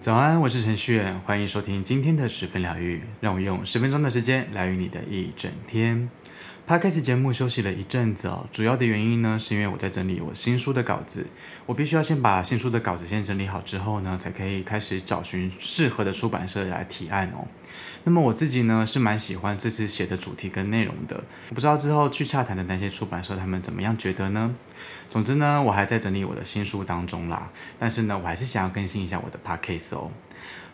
早安，我是程序员，欢迎收听今天的十分疗愈。让我用十分钟的时间疗愈你的一整天。Podcast 节目休息了一阵子哦，主要的原因呢，是因为我在整理我新书的稿子，我必须要先把新书的稿子先整理好之后呢，才可以开始找寻适合的出版社来提案哦。那么我自己呢，是蛮喜欢这次写的主题跟内容的，我不知道之后去洽谈的那些出版社他们怎么样觉得呢？总之呢，我还在整理我的新书当中啦，但是呢，我还是想要更新一下我的 Podcast 哦。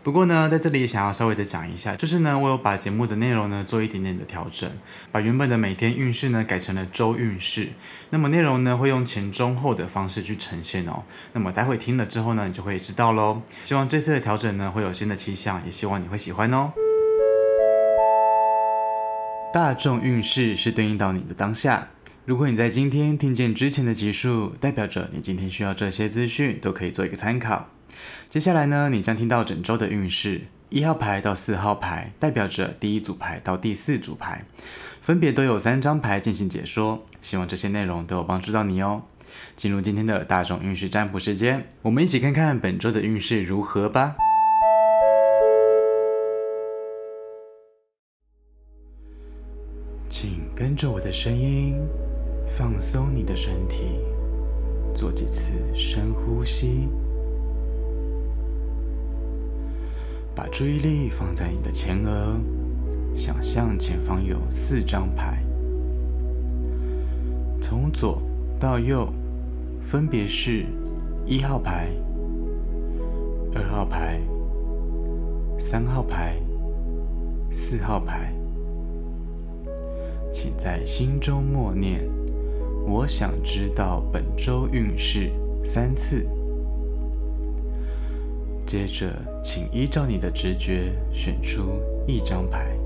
不过呢，在这里想要稍微的讲一下，就是呢，我有把节目的内容呢做一点点的调整，把原本的每天运势呢改成了周运势。那么内容呢会用前中后的方式去呈现哦。那么待会听了之后呢，你就会知道喽。希望这次的调整呢会有新的气象，也希望你会喜欢哦。大众运势是对应到你的当下。如果你在今天听见之前的集数，代表着你今天需要这些资讯，都可以做一个参考。接下来呢，你将听到整周的运势，一号牌到四号牌代表着第一组牌到第四组牌，分别都有三张牌进行解说。希望这些内容都有帮助到你哦。进入今天的大众运势占卜时间，我们一起看看本周的运势如何吧。请跟着我的声音，放松你的身体，做几次深呼吸。把注意力放在你的前额，想象前方有四张牌，从左到右，分别是一号牌、二号牌、三号牌、四号牌。请在心中默念：“我想知道本周运势”三次。接着，请依照你的直觉选出一张牌。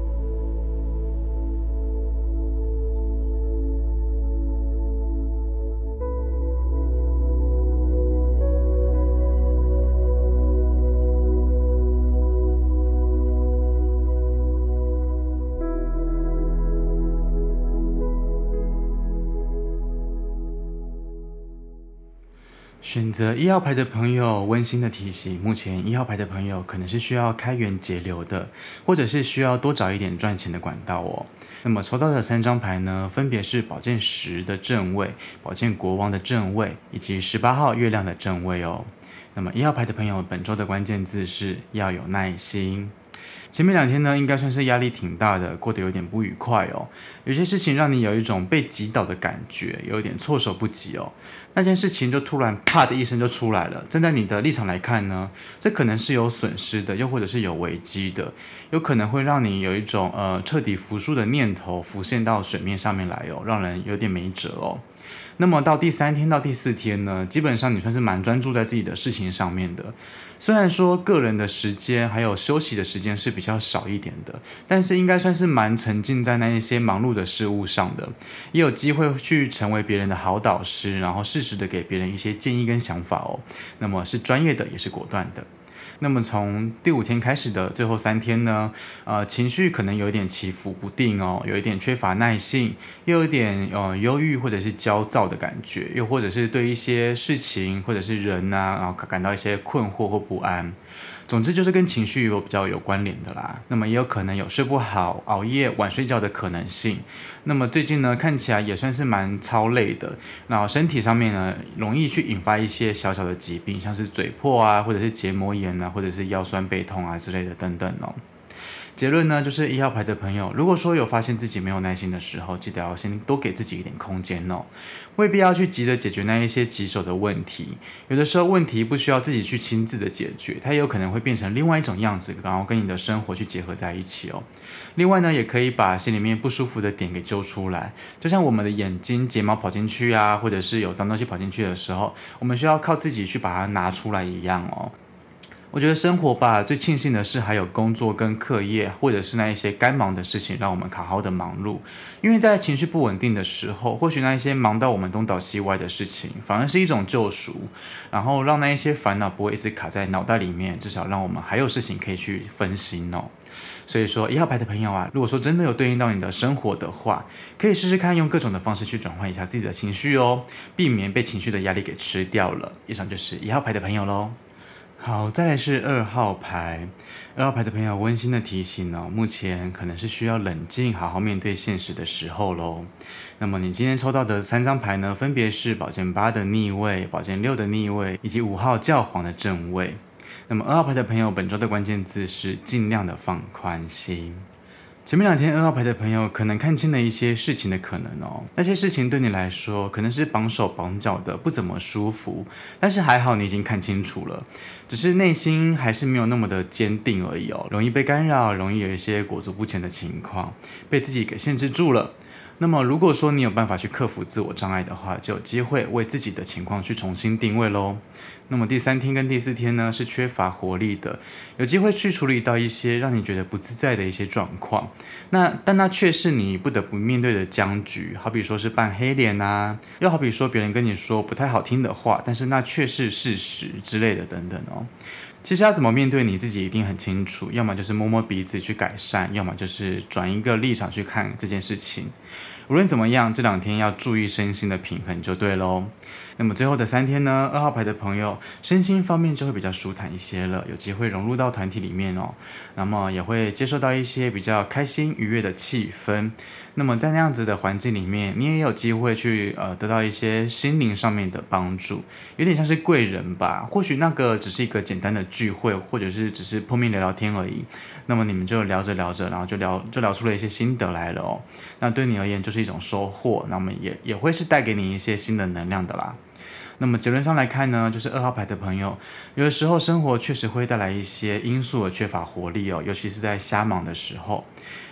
选择一号牌的朋友，温馨的提醒：目前一号牌的朋友可能是需要开源节流的，或者是需要多找一点赚钱的管道哦。那么抽到的三张牌呢，分别是宝剑十的正位、宝剑国王的正位，以及十八号月亮的正位哦。那么一号牌的朋友，本周的关键字是要有耐心。前面两天呢，应该算是压力挺大的，过得有点不愉快哦。有些事情让你有一种被击倒的感觉，有点措手不及哦。那件事情就突然啪的一声就出来了。站在你的立场来看呢，这可能是有损失的，又或者是有危机的，有可能会让你有一种呃彻底服输的念头浮现到水面上面来哦，让人有点没辙哦。那么到第三天到第四天呢，基本上你算是蛮专注在自己的事情上面的。虽然说个人的时间还有休息的时间是比较少一点的，但是应该算是蛮沉浸在那一些忙碌的事物上的，也有机会去成为别人的好导师，然后适时的给别人一些建议跟想法哦。那么是专业的，也是果断的。那么从第五天开始的最后三天呢，呃，情绪可能有一点起伏不定哦，有一点缺乏耐性，又有点呃忧郁或者是焦躁的感觉，又或者是对一些事情或者是人啊，然后感到一些困惑或不安。总之就是跟情绪有比较有关联的啦，那么也有可能有睡不好、熬夜、晚睡觉的可能性。那么最近呢，看起来也算是蛮超累的，然后身体上面呢，容易去引发一些小小的疾病，像是嘴破啊，或者是结膜炎啊，或者是腰酸背痛啊之类的等等哦。结论呢，就是一号牌的朋友，如果说有发现自己没有耐心的时候，记得要先多给自己一点空间哦，未必要去急着解决那一些棘手的问题。有的时候问题不需要自己去亲自的解决，它也有可能会变成另外一种样子，然后跟你的生活去结合在一起哦。另外呢，也可以把心里面不舒服的点给揪出来，就像我们的眼睛睫毛跑进去啊，或者是有脏东西跑进去的时候，我们需要靠自己去把它拿出来一样哦。我觉得生活吧，最庆幸的是还有工作跟课业，或者是那一些该忙的事情，让我们好好的忙碌。因为在情绪不稳定的时候，或许那一些忙到我们东倒西歪的事情，反而是一种救赎，然后让那一些烦恼不会一直卡在脑袋里面，至少让我们还有事情可以去分心哦。所以说一号牌的朋友啊，如果说真的有对应到你的生活的话，可以试试看用各种的方式去转换一下自己的情绪哦，避免被情绪的压力给吃掉了。以上就是一号牌的朋友喽。好，再来是二号牌。二号牌的朋友，温馨的提醒哦，目前可能是需要冷静，好好面对现实的时候喽。那么你今天抽到的三张牌呢，分别是宝剑八的逆位、宝剑六的逆位，以及五号教皇的正位。那么二号牌的朋友，本周的关键字是尽量的放宽心。前面两天二号牌的朋友可能看清了一些事情的可能哦，那些事情对你来说可能是绑手绑脚的，不怎么舒服，但是还好你已经看清楚了，只是内心还是没有那么的坚定而已哦，容易被干扰，容易有一些裹足不前的情况，被自己给限制住了。那么，如果说你有办法去克服自我障碍的话，就有机会为自己的情况去重新定位喽。那么第三天跟第四天呢，是缺乏活力的，有机会去处理到一些让你觉得不自在的一些状况。那但那却是你不得不面对的僵局，好比说是扮黑脸啊，又好比说别人跟你说不太好听的话，但是那却是事实之类的等等哦。其实要怎么面对你自己一定很清楚，要么就是摸摸鼻子去改善，要么就是转一个立场去看这件事情。无论怎么样，这两天要注意身心的平衡就对喽。那么最后的三天呢，二号牌的朋友身心方面就会比较舒坦一些了，有机会融入到团体里面哦。那么也会接受到一些比较开心愉悦的气氛。那么在那样子的环境里面，你也有机会去呃得到一些心灵上面的帮助，有点像是贵人吧。或许那个只是一个简单的聚会，或者是只是碰面聊聊天而已。那么你们就聊着聊着，然后就聊就聊出了一些心得来了哦。那对你而言就是一种收获，那么也也会是带给你一些新的能量的啦。那么结论上来看呢，就是二号牌的朋友，有的时候生活确实会带来一些因素而缺乏活力哦，尤其是在瞎忙的时候，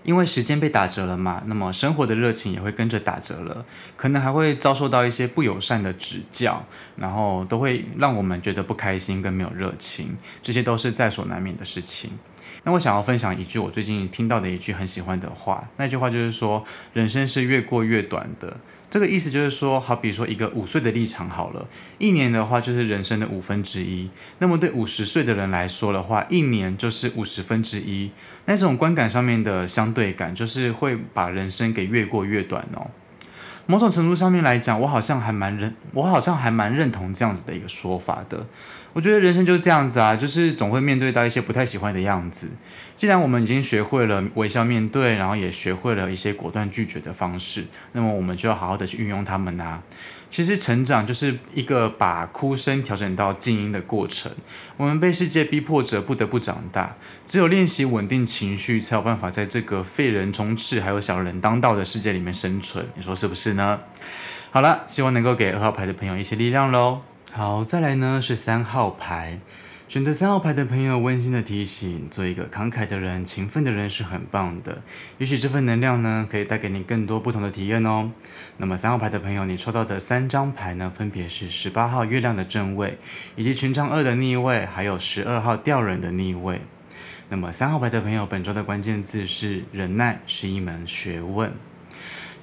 因为时间被打折了嘛，那么生活的热情也会跟着打折了，可能还会遭受到一些不友善的指教，然后都会让我们觉得不开心跟没有热情，这些都是在所难免的事情。那我想要分享一句我最近听到的一句很喜欢的话，那句话就是说，人生是越过越短的。这个意思就是说，好比说一个五岁的立场好了，一年的话就是人生的五分之一。那么对五十岁的人来说的话，一年就是五十分之一。那种观感上面的相对感，就是会把人生给越过越短哦。某种程度上面来讲，我好像还蛮认，我好像还蛮认同这样子的一个说法的。我觉得人生就是这样子啊，就是总会面对到一些不太喜欢的样子。既然我们已经学会了微笑面对，然后也学会了一些果断拒绝的方式，那么我们就要好好的去运用它们啊。其实成长就是一个把哭声调整到静音的过程。我们被世界逼迫着不得不长大，只有练习稳定情绪，才有办法在这个废人充斥还有小人当道的世界里面生存。你说是不是呢？好了，希望能够给二号牌的朋友一些力量喽。好，再来呢是三号牌，选择三号牌的朋友，温馨的提醒：做一个慷慨的人、勤奋的人是很棒的。也许这份能量呢，可以带给你更多不同的体验哦。那么三号牌的朋友，你抽到的三张牌呢，分别是十八号月亮的正位，以及权杖二的逆位，还有十二号吊人的逆位。那么三号牌的朋友，本周的关键字是忍耐是一门学问。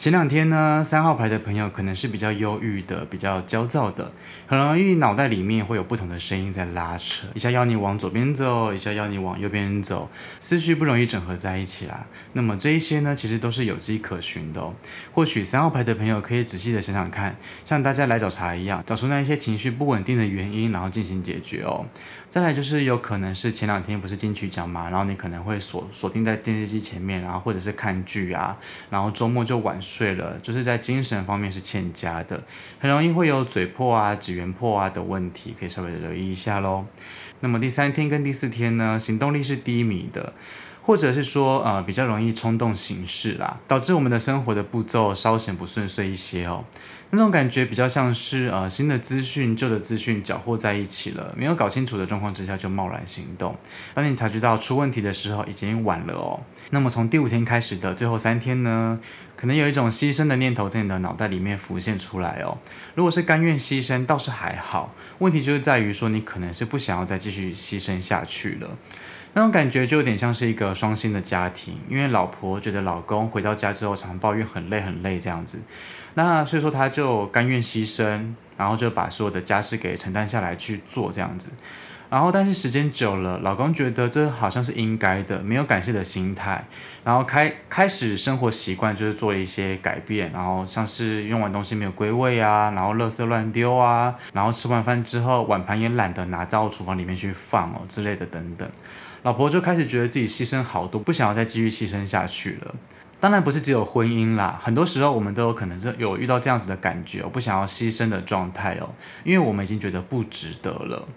前两天呢，三号牌的朋友可能是比较忧郁的，比较焦躁的，很容易脑袋里面会有不同的声音在拉扯，一下要你往左边走，一下要你往右边走，思绪不容易整合在一起啦。那么这一些呢，其实都是有迹可循的哦。或许三号牌的朋友可以仔细的想想看，像大家来找茬一样，找出那一些情绪不稳定的原因，然后进行解决哦。再来就是有可能是前两天不是金曲奖嘛，然后你可能会锁锁定在电视机前面，然后或者是看剧啊，然后周末就晚睡了，就是在精神方面是欠佳的，很容易会有嘴破啊、指缘破啊的问题，可以稍微留意一下喽。那么第三天跟第四天呢，行动力是低迷的。或者是说，呃，比较容易冲动行事啦，导致我们的生活的步骤稍显不顺遂一些哦。那种感觉比较像是，呃，新的资讯、旧的资讯搅和在一起了，没有搞清楚的状况之下就贸然行动，当你察觉到出问题的时候，已经晚了哦。那么从第五天开始的最后三天呢，可能有一种牺牲的念头在你的脑袋里面浮现出来哦。如果是甘愿牺牲，倒是还好，问题就是在于说你可能是不想要再继续牺牲下去了。那种感觉就有点像是一个双薪的家庭，因为老婆觉得老公回到家之后常常抱怨很累很累这样子，那所以说他就甘愿牺牲，然后就把所有的家事给承担下来去做这样子，然后但是时间久了，老公觉得这好像是应该的，没有感谢的心态，然后开开始生活习惯就是做了一些改变，然后像是用完东西没有归位啊，然后垃圾乱丢啊，然后吃完饭之后碗盘也懒得拿到厨房里面去放哦之类的等等，老婆就开始觉得自己牺牲好多，不想要再继续牺牲下去了。当然不是只有婚姻啦，很多时候我们都有可能是有遇到这样子的感觉，我不想要牺牲的状态哦，因为我们已经觉得不值得了。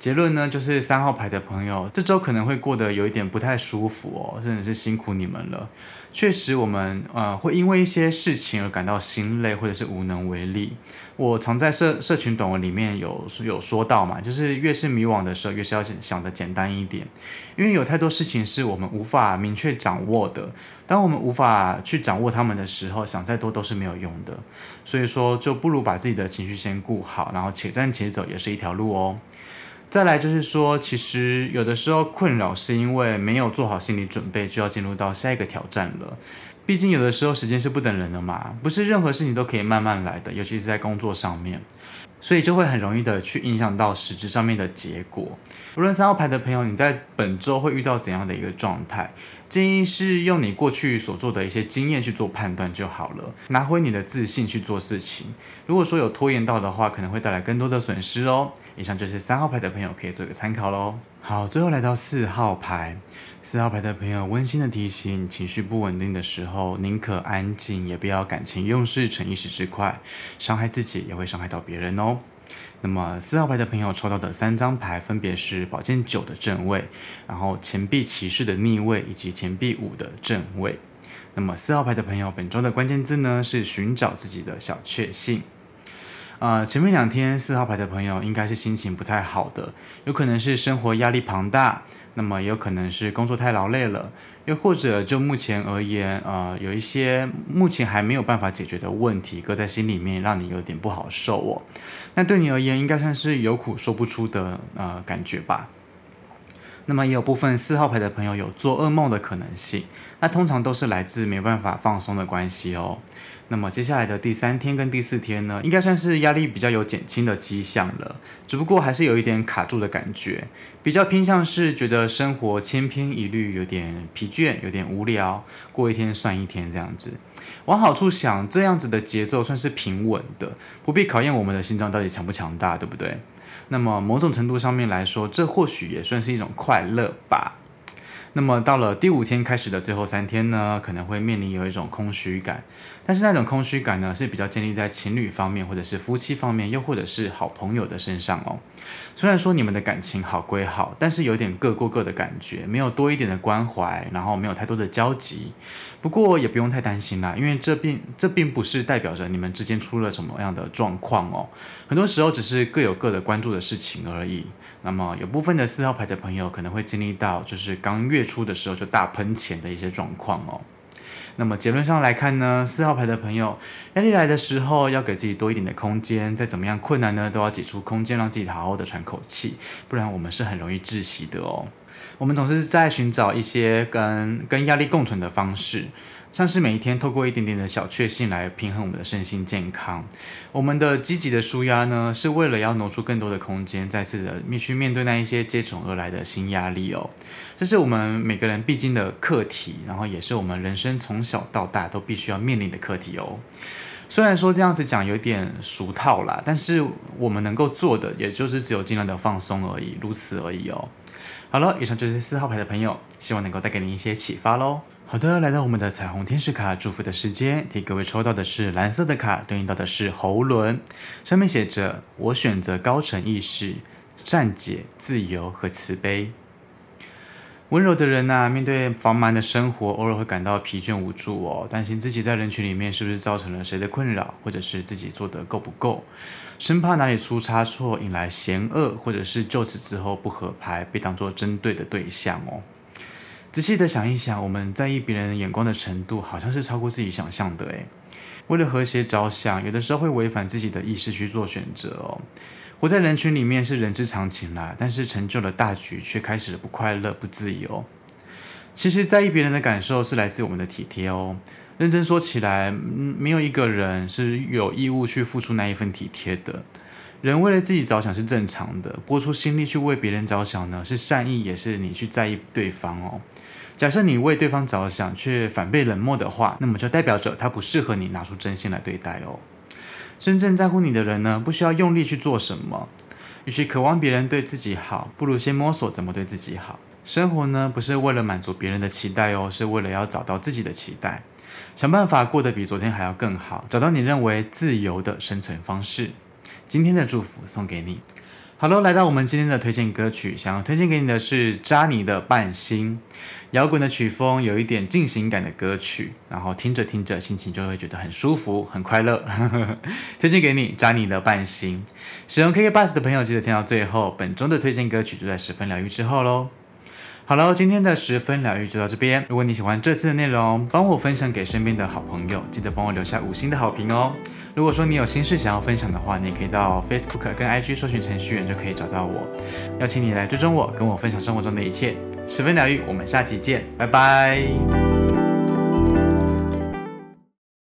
结论呢，就是三号牌的朋友，这周可能会过得有一点不太舒服哦，真的是辛苦你们了。确实，我们呃会因为一些事情而感到心累，或者是无能为力。我常在社社群短文里面有有说到嘛，就是越是迷惘的时候，越是要想得简单一点，因为有太多事情是我们无法明确掌握的。当我们无法去掌握他们的时候，想再多都是没有用的。所以说，就不如把自己的情绪先顾好，然后且战且走也是一条路哦。再来就是说，其实有的时候困扰是因为没有做好心理准备，就要进入到下一个挑战了。毕竟有的时候时间是不等人的嘛，不是任何事情都可以慢慢来的，尤其是在工作上面，所以就会很容易的去影响到实质上面的结果。无论三号牌的朋友，你在本周会遇到怎样的一个状态？建议是用你过去所做的一些经验去做判断就好了，拿回你的自信去做事情。如果说有拖延到的话，可能会带来更多的损失哦。以上就是三号牌的朋友可以做个参考喽。好，最后来到四号牌，四号牌的朋友温馨的提醒：情绪不稳定的时候，宁可安静，也不要感情用事逞一时之快，伤害自己也会伤害到别人哦。那么四号牌的朋友抽到的三张牌分别是宝剑九的正位，然后钱币骑士的逆位以及钱币五的正位。那么四号牌的朋友本周的关键字呢是寻找自己的小确幸。呃，前面两天四号牌的朋友应该是心情不太好的，有可能是生活压力庞大，那么也有可能是工作太劳累了。又或者就目前而言，呃，有一些目前还没有办法解决的问题，搁在心里面，让你有点不好受哦。那对你而言，应该算是有苦说不出的呃感觉吧。那么也有部分四号牌的朋友有做噩梦的可能性，那通常都是来自没办法放松的关系哦。那么接下来的第三天跟第四天呢，应该算是压力比较有减轻的迹象了，只不过还是有一点卡住的感觉，比较偏向是觉得生活千篇一律，有点疲倦，有点无聊，过一天算一天这样子。往好处想，这样子的节奏算是平稳的，不必考验我们的心脏到底强不强大，对不对？那么某种程度上面来说，这或许也算是一种快乐吧。那么到了第五天开始的最后三天呢，可能会面临有一种空虚感，但是那种空虚感呢，是比较建立在情侣方面，或者是夫妻方面，又或者是好朋友的身上哦。虽然说你们的感情好归好，但是有点各过各的感觉，没有多一点的关怀，然后没有太多的交集。不过也不用太担心啦，因为这并这并不是代表着你们之间出了什么样的状况哦。很多时候只是各有各的关注的事情而已。那么有部分的四号牌的朋友可能会经历到，就是刚月初的时候就大喷钱的一些状况哦。那么结论上来看呢，四号牌的朋友压力来的时候要给自己多一点的空间，再怎么样困难呢，都要挤出空间让自己好好的喘口气，不然我们是很容易窒息的哦。我们总是在寻找一些跟跟压力共存的方式。像是每一天透过一点点的小确幸来平衡我们的身心健康，我们的积极的舒压呢，是为了要挪出更多的空间，再次的面去面对那一些接踵而来的新压力哦。这是我们每个人必经的课题，然后也是我们人生从小到大都必须要面临的课题哦。虽然说这样子讲有点俗套啦，但是我们能够做的，也就是只有尽量的放松而已，如此而已哦。好了，以上就是四号牌的朋友，希望能够带给你一些启发喽。好的，来到我们的彩虹天使卡祝福的时间，替各位抽到的是蓝色的卡，对应到的是喉轮，上面写着：“我选择高层意识、善解、自由和慈悲。”温柔的人呐、啊，面对繁忙的生活，偶尔会感到疲倦无助哦，担心自己在人群里面是不是造成了谁的困扰，或者是自己做得够不够，生怕哪里出差错，引来嫌恶，或者是就此之后不合拍，被当作针对的对象哦。仔细的想一想，我们在意别人眼光的程度，好像是超过自己想象的诶。为了和谐着想，有的时候会违反自己的意识去做选择哦。活在人群里面是人之常情啦，但是成就了大局，却开始了不快乐、不自由。其实，在意别人的感受是来自我们的体贴哦。认真说起来，没有一个人是有义务去付出那一份体贴的。人为了自己着想是正常的，拨出心力去为别人着想呢，是善意，也是你去在意对方哦。假设你为对方着想，却反被冷漠的话，那么就代表着他不适合你拿出真心来对待哦。真正在乎你的人呢，不需要用力去做什么。与其渴望别人对自己好，不如先摸索怎么对自己好。生活呢，不是为了满足别人的期待哦，是为了要找到自己的期待，想办法过得比昨天还要更好，找到你认为自由的生存方式。今天的祝福送给你。好喽，来到我们今天的推荐歌曲，想要推荐给你的是扎尼的《半心》，摇滚的曲风，有一点进行感的歌曲，然后听着听着，心情就会觉得很舒服、很快乐。推荐给你，扎尼的《半心》。使用 KK Bus 的朋友记得听到最后，本周的推荐歌曲就在十分疗愈之后喽。好了，今天的十分疗愈就到这边。如果你喜欢这次的内容，帮我分享给身边的好朋友，记得帮我留下五星的好评哦。如果说你有心事想要分享的话，你也可以到 Facebook 跟 IG 搜寻程序员就可以找到我，邀请你来追踪我，跟我分享生活中的一切。十分疗愈，我们下期见，拜拜。